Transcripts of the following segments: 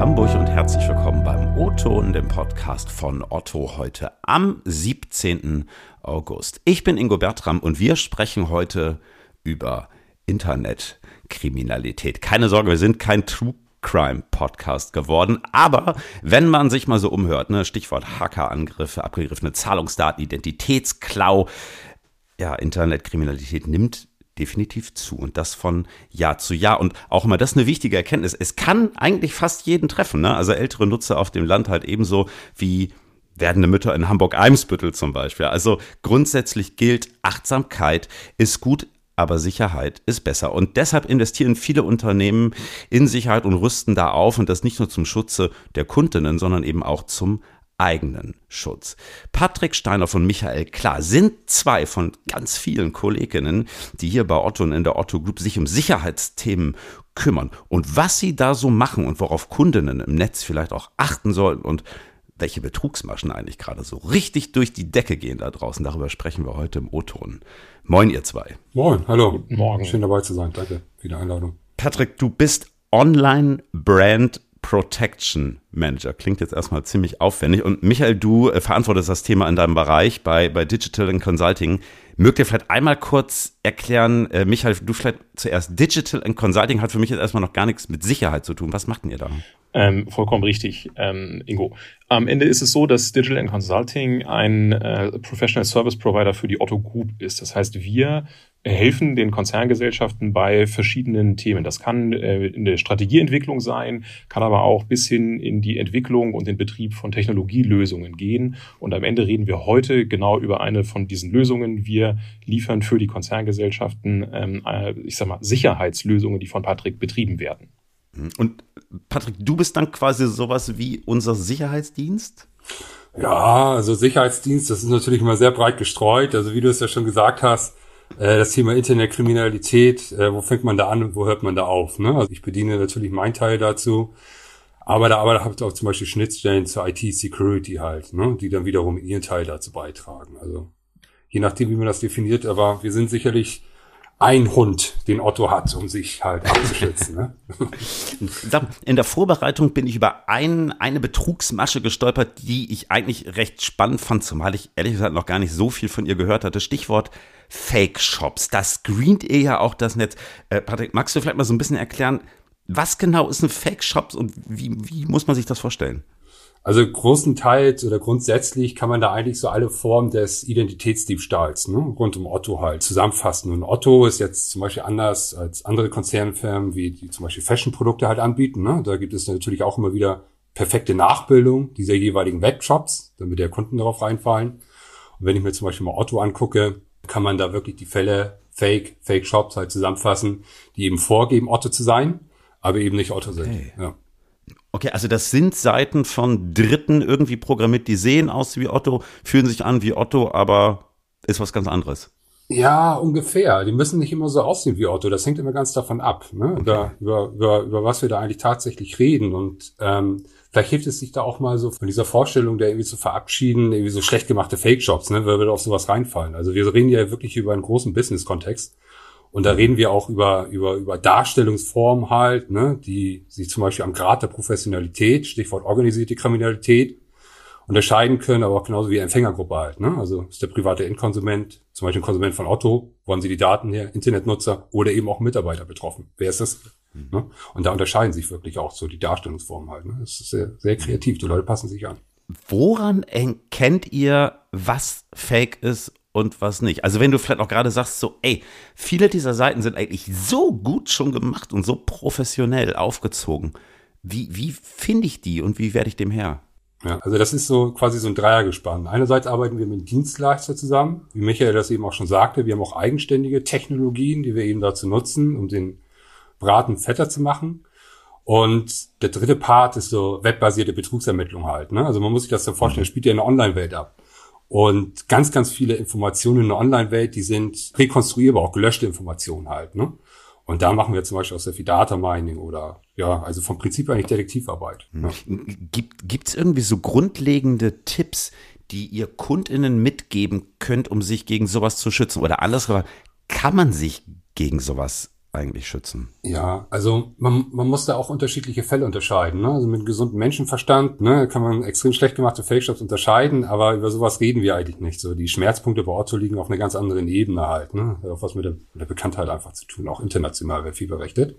Hamburg und herzlich willkommen beim O-Ton, dem Podcast von Otto heute am 17. August. Ich bin Ingo Bertram und wir sprechen heute über Internetkriminalität. Keine Sorge, wir sind kein True Crime Podcast geworden. Aber wenn man sich mal so umhört, ne, Stichwort Hackerangriffe, abgegriffene Zahlungsdaten, Identitätsklau, ja, Internetkriminalität nimmt definitiv zu und das von Jahr zu Jahr. Und auch immer das ist eine wichtige Erkenntnis. Es kann eigentlich fast jeden treffen. Ne? Also ältere Nutzer auf dem Land halt ebenso wie werdende Mütter in Hamburg-Eimsbüttel zum Beispiel. Also grundsätzlich gilt, Achtsamkeit ist gut, aber Sicherheit ist besser. Und deshalb investieren viele Unternehmen in Sicherheit und rüsten da auf und das nicht nur zum Schutze der Kundinnen, sondern eben auch zum eigenen Schutz. Patrick Steiner und Michael Klar sind zwei von ganz vielen Kolleginnen, die hier bei Otto und in der Otto Group sich um Sicherheitsthemen kümmern. Und was sie da so machen und worauf Kundinnen im Netz vielleicht auch achten sollten und welche Betrugsmaschen eigentlich gerade so richtig durch die Decke gehen da draußen. Darüber sprechen wir heute im O-Ton. Moin, ihr zwei. Moin, hallo. Guten Morgen. Schön dabei zu sein. Danke für die Einladung. Patrick, du bist Online-Brand Protection Manager. Klingt jetzt erstmal ziemlich aufwendig. Und Michael, du äh, verantwortest das Thema in deinem Bereich bei, bei Digital and Consulting. Mögt ihr vielleicht einmal kurz erklären, äh, Michael, du vielleicht zuerst, Digital and Consulting hat für mich jetzt erstmal noch gar nichts mit Sicherheit zu tun. Was macht denn ihr da? Ähm, vollkommen richtig, ähm, Ingo. Am Ende ist es so, dass Digital and Consulting ein äh, Professional Service Provider für die Otto Group ist. Das heißt, wir helfen den Konzerngesellschaften bei verschiedenen Themen. Das kann äh, in der Strategieentwicklung sein, kann aber auch bis hin in die Entwicklung und den Betrieb von Technologielösungen gehen. Und am Ende reden wir heute genau über eine von diesen Lösungen. Wir liefern für die Konzerngesellschaften, ähm, äh, ich sag mal, Sicherheitslösungen, die von Patrick betrieben werden. Und Patrick, du bist dann quasi sowas wie unser Sicherheitsdienst? Ja, also Sicherheitsdienst, das ist natürlich immer sehr breit gestreut. Also wie du es ja schon gesagt hast, äh, das Thema Internetkriminalität, äh, wo fängt man da an und wo hört man da auf? Ne? Also ich bediene natürlich meinen Teil dazu, aber da, aber da habt ihr auch zum Beispiel Schnittstellen zur IT-Security halt, ne? die dann wiederum ihren Teil dazu beitragen. Also je nachdem, wie man das definiert, aber wir sind sicherlich ein Hund, den Otto hat, um sich halt abzuschützen. Ne? In der Vorbereitung bin ich über ein, eine Betrugsmasche gestolpert, die ich eigentlich recht spannend fand, zumal ich ehrlich gesagt noch gar nicht so viel von ihr gehört hatte. Stichwort Fake-Shops. Das screent ihr ja auch das Netz. Äh, Patrick, magst du vielleicht mal so ein bisschen erklären, was genau ist ein Fake-Shop und wie, wie muss man sich das vorstellen? Also großenteils oder grundsätzlich kann man da eigentlich so alle Formen des Identitätsdiebstahls ne, rund um Otto halt zusammenfassen. Und Otto ist jetzt zum Beispiel anders als andere Konzernfirmen, wie die zum Beispiel Fashion-Produkte halt anbieten. Ne? Da gibt es natürlich auch immer wieder perfekte Nachbildung dieser jeweiligen Webshops, damit der Kunden darauf reinfallen. Und wenn ich mir zum Beispiel mal Otto angucke, kann man da wirklich die Fälle Fake, Fake Shops halt zusammenfassen, die eben vorgeben, Otto zu sein, aber eben nicht Otto sind. Ja. Okay, also das sind Seiten von Dritten irgendwie programmiert, die sehen aus wie Otto, fühlen sich an wie Otto, aber ist was ganz anderes. Ja, ungefähr. Die müssen nicht immer so aussehen wie Otto. Das hängt immer ganz davon ab, ne? Okay. Über, über, über, über was wir da eigentlich tatsächlich reden. Und ähm, vielleicht hilft es sich da auch mal so von dieser Vorstellung, der irgendwie zu verabschieden, irgendwie so schlecht gemachte Fake-Shops, ne? Weil wir auf sowas reinfallen. Also wir reden ja wirklich über einen großen Business-Kontext. Und da reden wir auch über, über, über Darstellungsformen halt, ne, die sich zum Beispiel am Grad der Professionalität, Stichwort organisierte Kriminalität, unterscheiden können, aber auch genauso wie Empfängergruppe halt. Ne? Also ist der private Endkonsument, zum Beispiel ein Konsument von Otto, wo haben sie die Daten her, Internetnutzer oder eben auch Mitarbeiter betroffen. Wer ist das? Mhm. Ne? Und da unterscheiden sich wirklich auch so die Darstellungsformen halt. Ne? Das ist sehr, sehr kreativ. Die Leute passen sich an. Woran erkennt ihr, was Fake ist und was nicht. Also wenn du vielleicht auch gerade sagst, so, ey, viele dieser Seiten sind eigentlich so gut schon gemacht und so professionell aufgezogen. Wie, wie finde ich die und wie werde ich dem Herr? Ja, also das ist so quasi so ein Dreiergespann. Einerseits arbeiten wir mit Dienstleister zusammen, wie Michael das eben auch schon sagte. Wir haben auch eigenständige Technologien, die wir eben dazu nutzen, um den Braten fetter zu machen. Und der dritte Part ist so webbasierte Betrugsermittlung halt. Ne? Also man muss sich das so vorstellen, spielt ja in der Online-Welt ab. Und ganz, ganz viele Informationen in der Online-Welt, die sind rekonstruierbar, auch gelöschte Informationen halt. Ne? Und da machen wir zum Beispiel auch sehr viel Data Mining oder ja, also vom Prinzip eigentlich Detektivarbeit. Ja. Gibt es irgendwie so grundlegende Tipps, die ihr KundInnen mitgeben könnt, um sich gegen sowas zu schützen? Oder anders gesagt, kann man sich gegen sowas eigentlich schützen? Ja, also man, man muss da auch unterschiedliche Fälle unterscheiden. Ne? Also mit gesundem Menschenverstand ne, kann man extrem schlecht gemachte Fake-Shops unterscheiden, aber über sowas reden wir eigentlich nicht. So die Schmerzpunkte bei Otto liegen auf einer ganz anderen Ebene halt. Ne? Hat auch was mit der, mit der Bekanntheit einfach zu tun. Auch international wird viel berichtet.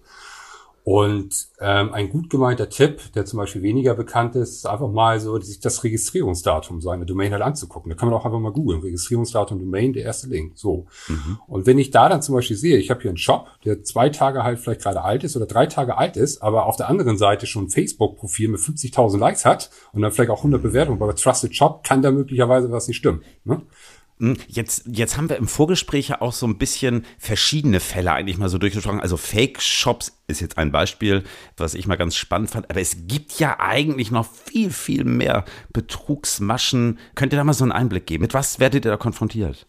Und ähm, ein gut gemeinter Tipp, der zum Beispiel weniger bekannt ist, ist einfach mal so, sich das Registrierungsdatum seiner Domain halt anzugucken. Da kann man auch einfach mal googeln. Registrierungsdatum Domain, der erste Link. So. Mhm. Und wenn ich da dann zum Beispiel sehe, ich habe hier einen Shop, der zwei Tage halt vielleicht gerade alt ist oder drei Tage alt ist, aber auf der anderen Seite schon ein Facebook-Profil mit 50.000 Likes hat und dann vielleicht auch 100 Bewertungen bei Trusted Shop, kann da möglicherweise was nicht stimmen. Ne? Hm, jetzt, jetzt haben wir im Vorgespräch ja auch so ein bisschen verschiedene Fälle eigentlich mal so durchgesprochen. Also Fake-Shops ist jetzt ein Beispiel, was ich mal ganz spannend fand. Aber es gibt ja eigentlich noch viel, viel mehr Betrugsmaschen. Könnt ihr da mal so einen Einblick geben? Mit was werdet ihr da konfrontiert?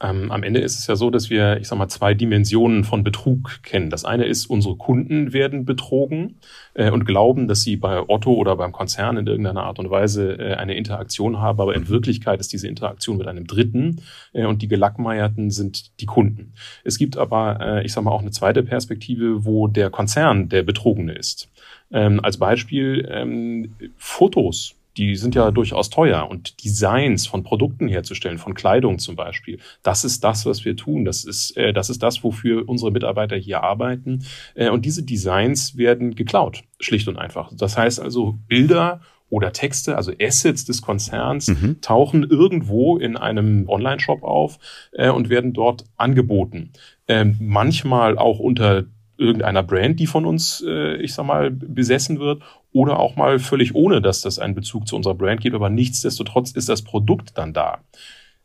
Ähm, am Ende ist es ja so, dass wir, ich sag mal, zwei Dimensionen von Betrug kennen. Das eine ist, unsere Kunden werden betrogen äh, und glauben, dass sie bei Otto oder beim Konzern in irgendeiner Art und Weise äh, eine Interaktion haben, aber in Wirklichkeit ist diese Interaktion mit einem Dritten äh, und die Gelackmeierten sind die Kunden. Es gibt aber, äh, ich sag mal, auch eine zweite Perspektive, wo der Konzern der Betrogene ist. Ähm, als Beispiel ähm, Fotos die sind ja durchaus teuer und Designs von Produkten herzustellen, von Kleidung zum Beispiel, das ist das, was wir tun. Das ist, äh, das ist das, wofür unsere Mitarbeiter hier arbeiten. Äh, und diese Designs werden geklaut, schlicht und einfach. Das heißt also, Bilder oder Texte, also Assets des Konzerns, mhm. tauchen irgendwo in einem Online-Shop auf äh, und werden dort angeboten. Ähm, manchmal auch unter irgendeiner Brand, die von uns, äh, ich sag mal, besessen wird, oder auch mal völlig ohne, dass das einen Bezug zu unserer Brand gibt, aber nichtsdestotrotz ist das Produkt dann da.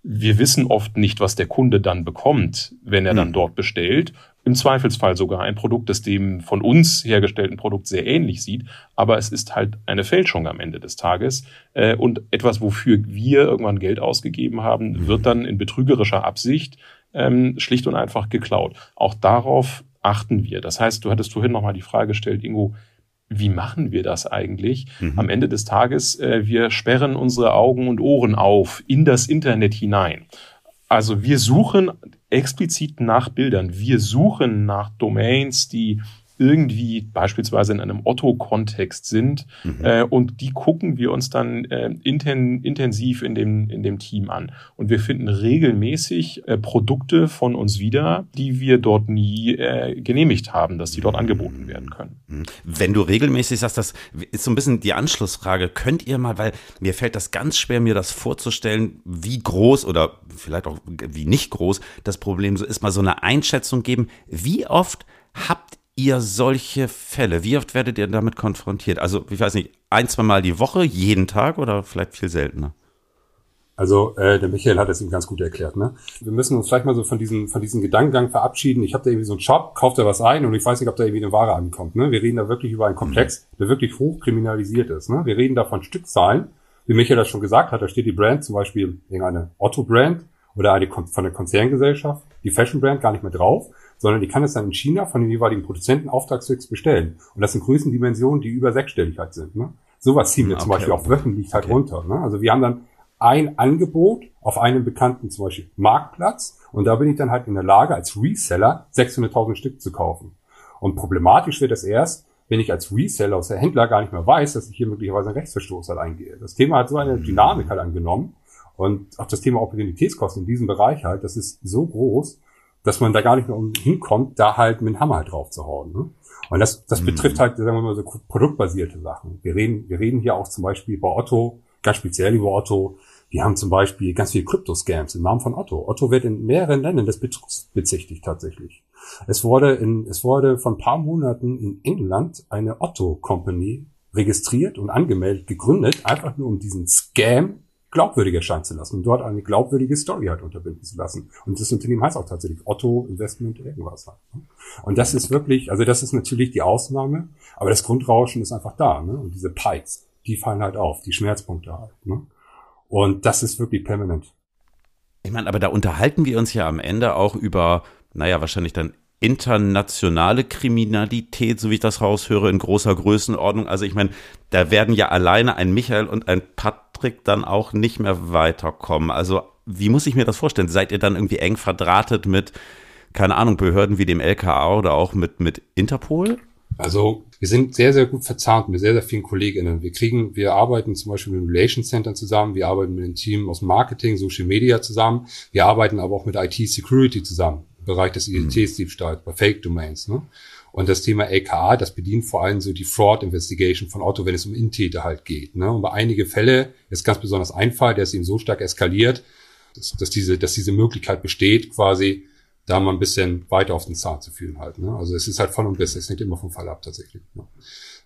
Wir wissen oft nicht, was der Kunde dann bekommt, wenn er dann hm. dort bestellt. Im Zweifelsfall sogar ein Produkt, das dem von uns hergestellten Produkt sehr ähnlich sieht, aber es ist halt eine Fälschung am Ende des Tages. Äh, und etwas, wofür wir irgendwann Geld ausgegeben haben, hm. wird dann in betrügerischer Absicht ähm, schlicht und einfach geklaut. Auch darauf achten wir. Das heißt, du hattest vorhin nochmal die Frage gestellt, Ingo, wie machen wir das eigentlich? Mhm. Am Ende des Tages, äh, wir sperren unsere Augen und Ohren auf in das Internet hinein. Also wir suchen explizit nach Bildern. Wir suchen nach Domains, die irgendwie beispielsweise in einem Otto-Kontext sind. Mhm. Äh, und die gucken wir uns dann äh, inten, intensiv in dem, in dem Team an. Und wir finden regelmäßig äh, Produkte von uns wieder, die wir dort nie äh, genehmigt haben, dass die dort angeboten werden können. Mhm. Wenn du regelmäßig sagst, das ist so ein bisschen die Anschlussfrage. Könnt ihr mal, weil mir fällt das ganz schwer, mir das vorzustellen, wie groß oder vielleicht auch wie nicht groß das Problem so ist, mal so eine Einschätzung geben. Wie oft habt ihr solche Fälle? Wie oft werdet ihr damit konfrontiert? Also, ich weiß nicht, ein, zwei Mal die Woche, jeden Tag oder vielleicht viel seltener? Also äh, der Michael hat es ihm ganz gut erklärt. Ne? Wir müssen uns vielleicht mal so von diesem von diesem Gedankengang verabschieden. Ich habe da irgendwie so einen Shop, kauft da was ein und ich weiß nicht, ob da irgendwie eine Ware ankommt. Ne? Wir reden da wirklich über einen Komplex, mhm. der wirklich hoch kriminalisiert ist. Ne? Wir reden da von Stückzahlen, wie Michael das schon gesagt hat. Da steht die Brand, zum Beispiel irgendeine Otto-Brand oder eine von der Konzerngesellschaft, die Fashion-Brand gar nicht mehr drauf sondern die kann es dann in China von den jeweiligen Produzenten auftragsfix bestellen. Und das sind Größendimensionen, die über sechsstellig halt sind. Ne? Sowas ziehen wir okay. zum Beispiel auch wöchentlich halt okay. runter. Ne? Also wir haben dann ein Angebot auf einem bekannten zum Beispiel Marktplatz und da bin ich dann halt in der Lage, als Reseller 600.000 Stück zu kaufen. Und problematisch wird es erst, wenn ich als Reseller aus der Händler gar nicht mehr weiß, dass ich hier möglicherweise einen Rechtsverstoß halt eingehe. Das Thema hat so eine mhm. Dynamik halt angenommen und auch das Thema Opportunitätskosten in diesem Bereich halt, das ist so groß, dass man da gar nicht mehr hinkommt, da halt mit dem Hammer halt drauf zu hauen. Ne? Und das, das mhm. betrifft halt, sagen wir mal, so produktbasierte Sachen. Wir reden, wir reden hier auch zum Beispiel bei Otto, ganz speziell über Otto. Wir haben zum Beispiel ganz viele Krypto-Scams im Namen von Otto. Otto wird in mehreren Ländern des Betrugs bezichtigt tatsächlich. Es wurde in, es wurde von ein paar Monaten in England eine Otto Company registriert und angemeldet, gegründet, einfach nur um diesen Scam glaubwürdig erscheinen zu lassen und dort eine glaubwürdige Story halt unterbinden zu lassen. Und das Unternehmen heißt auch tatsächlich Otto Investment irgendwas halt. Ne? Und das ist wirklich, also das ist natürlich die Ausnahme, aber das Grundrauschen ist einfach da. Ne? Und diese Pikes, die fallen halt auf, die Schmerzpunkte halt. Ne? Und das ist wirklich permanent. Ich meine, aber da unterhalten wir uns ja am Ende auch über, naja, wahrscheinlich dann internationale Kriminalität, so wie ich das raushöre, in großer Größenordnung. Also ich meine, da werden ja alleine ein Michael und ein Patrick dann auch nicht mehr weiterkommen. Also wie muss ich mir das vorstellen? Seid ihr dann irgendwie eng verdrahtet mit keine Ahnung, Behörden wie dem LKA oder auch mit, mit Interpol? Also wir sind sehr, sehr gut verzahnt mit sehr, sehr vielen KollegInnen. Wir kriegen, wir arbeiten zum Beispiel mit dem Relations Center zusammen, wir arbeiten mit dem Team aus Marketing, Social Media zusammen, wir arbeiten aber auch mit IT Security zusammen, im Bereich des Identitätsdiebstahls, bei Fake Domains. Ne? Und das Thema LKA, das bedient vor allem so die Fraud Investigation von Otto, wenn es um Intäter halt geht. Ne? Und bei einige Fälle ist ganz besonders ein Fall, der ist eben so stark eskaliert, dass, dass diese, dass diese Möglichkeit besteht, quasi da mal ein bisschen weiter auf den Zahn zu fühlen halt. Ne? Also es ist halt von und bis, es hängt immer vom Fall ab tatsächlich. Ne?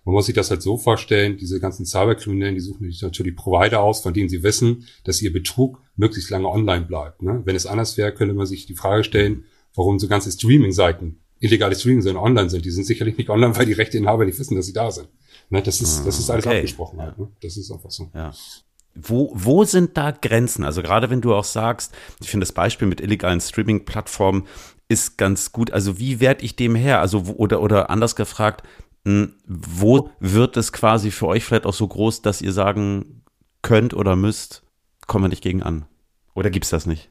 Man muss sich das halt so vorstellen, diese ganzen Cyberkriminellen, die suchen sich natürlich Provider aus, von denen sie wissen, dass ihr Betrug möglichst lange online bleibt. Ne? Wenn es anders wäre, könnte man sich die Frage stellen, warum so ganze Streaming-Seiten, illegale Streaming-Seiten online sind. Die sind sicherlich nicht online, weil die Rechteinhaber nicht wissen, dass sie da sind. Ne? Das ist, das ist alles okay. abgesprochen halt. Ne? Das ist einfach so. Ja. Wo, wo sind da Grenzen? Also gerade wenn du auch sagst, ich finde das Beispiel mit illegalen Streaming-Plattformen ist ganz gut. Also wie werde ich dem her? Also oder, oder anders gefragt, hm, wo wird es quasi für euch vielleicht auch so groß, dass ihr sagen könnt oder müsst, kommen wir nicht gegen an? Oder gibt es das nicht?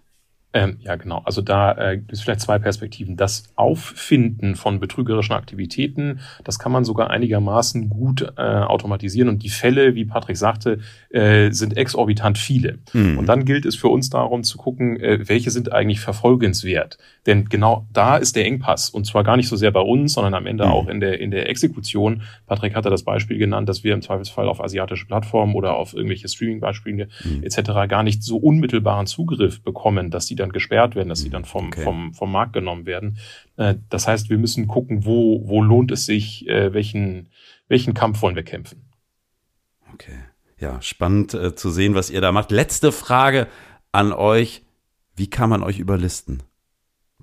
Ähm, ja, genau. Also da äh, gibt es vielleicht zwei Perspektiven. Das Auffinden von betrügerischen Aktivitäten, das kann man sogar einigermaßen gut äh, automatisieren. Und die Fälle, wie Patrick sagte, äh, sind exorbitant viele. Mhm. Und dann gilt es für uns darum zu gucken, äh, welche sind eigentlich verfolgenswert. Denn genau da ist der Engpass. Und zwar gar nicht so sehr bei uns, sondern am Ende mhm. auch in der, in der Exekution. Patrick hatte das Beispiel genannt, dass wir im Zweifelsfall auf asiatische Plattformen oder auf irgendwelche Streaming-Beispiele mhm. etc. gar nicht so unmittelbaren Zugriff bekommen, dass die dann gesperrt werden, dass sie dann vom, okay. vom, vom Markt genommen werden. Äh, das heißt, wir müssen gucken, wo, wo lohnt es sich, äh, welchen, welchen Kampf wollen wir kämpfen. Okay. Ja, spannend äh, zu sehen, was ihr da macht. Letzte Frage an euch. Wie kann man euch überlisten?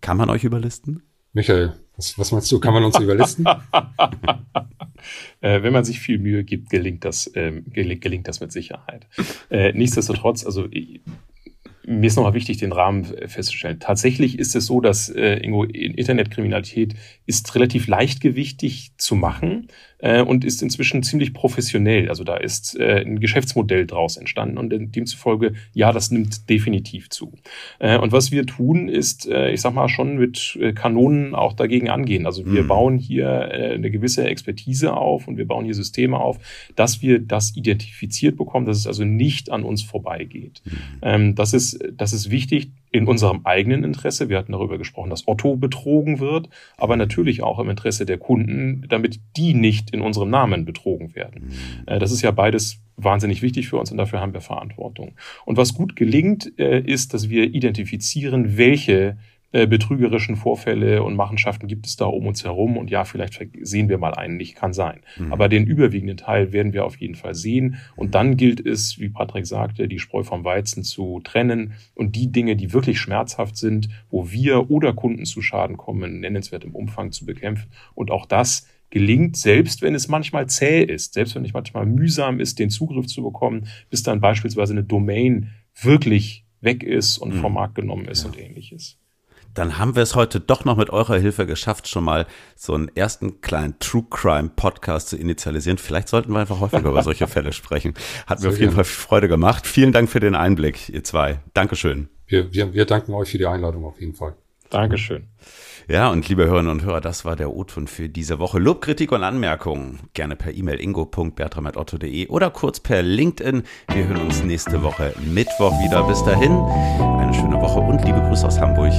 Kann man euch überlisten? Michael, was, was meinst du? Kann man uns überlisten? äh, wenn man sich viel Mühe gibt, gelingt das, ähm, gelingt, gelingt das mit Sicherheit. Äh, nichtsdestotrotz, also mir ist nochmal wichtig, den Rahmen festzustellen. Tatsächlich ist es so, dass äh, Ingo, Internetkriminalität ist relativ leichtgewichtig zu machen äh, und ist inzwischen ziemlich professionell. Also da ist äh, ein Geschäftsmodell draus entstanden und demzufolge, ja, das nimmt definitiv zu. Äh, und was wir tun, ist, äh, ich sag mal, schon mit äh, Kanonen auch dagegen angehen. Also wir mhm. bauen hier eine gewisse Expertise auf und wir bauen hier Systeme auf, dass wir das identifiziert bekommen, dass es also nicht an uns vorbeigeht. Mhm. Ähm, das ist, das ist wichtig in unserem eigenen Interesse. Wir hatten darüber gesprochen, dass Otto betrogen wird, aber natürlich auch im Interesse der Kunden, damit die nicht in unserem Namen betrogen werden. Mhm. Äh, das ist ja beides wahnsinnig wichtig für uns und dafür haben wir Verantwortung. Und was gut gelingt, äh, ist, dass wir identifizieren, welche äh, betrügerischen Vorfälle und Machenschaften gibt es da um uns herum. Und ja, vielleicht sehen wir mal einen nicht, kann sein. Mhm. Aber den überwiegenden Teil werden wir auf jeden Fall sehen. Und dann gilt es, wie Patrick sagte, die Spreu vom Weizen zu trennen und die Dinge, die wirklich schmerzhaft sind, wo wir oder Kunden zu Schaden kommen, nennenswert im Umfang zu bekämpfen. Und auch das gelingt, selbst wenn es manchmal zäh ist, selbst wenn es manchmal mühsam ist, den Zugriff zu bekommen, bis dann beispielsweise eine Domain wirklich weg ist und mhm. vom Markt genommen ist ja. und ähnliches dann haben wir es heute doch noch mit eurer Hilfe geschafft, schon mal so einen ersten kleinen True Crime Podcast zu initialisieren. Vielleicht sollten wir einfach häufiger über solche Fälle sprechen. Hat mir auf jeden Fall Freude gemacht. Vielen Dank für den Einblick, ihr zwei. Dankeschön. Wir, wir, wir danken euch für die Einladung auf jeden Fall. Dankeschön. Ja, und liebe Hörerinnen und Hörer, das war der O-Ton für diese Woche. Lob, Kritik und Anmerkungen gerne per E-Mail ingo.bertram.otto.de oder kurz per LinkedIn. Wir hören uns nächste Woche Mittwoch wieder. Bis dahin, eine schöne Woche und liebe Grüße aus Hamburg.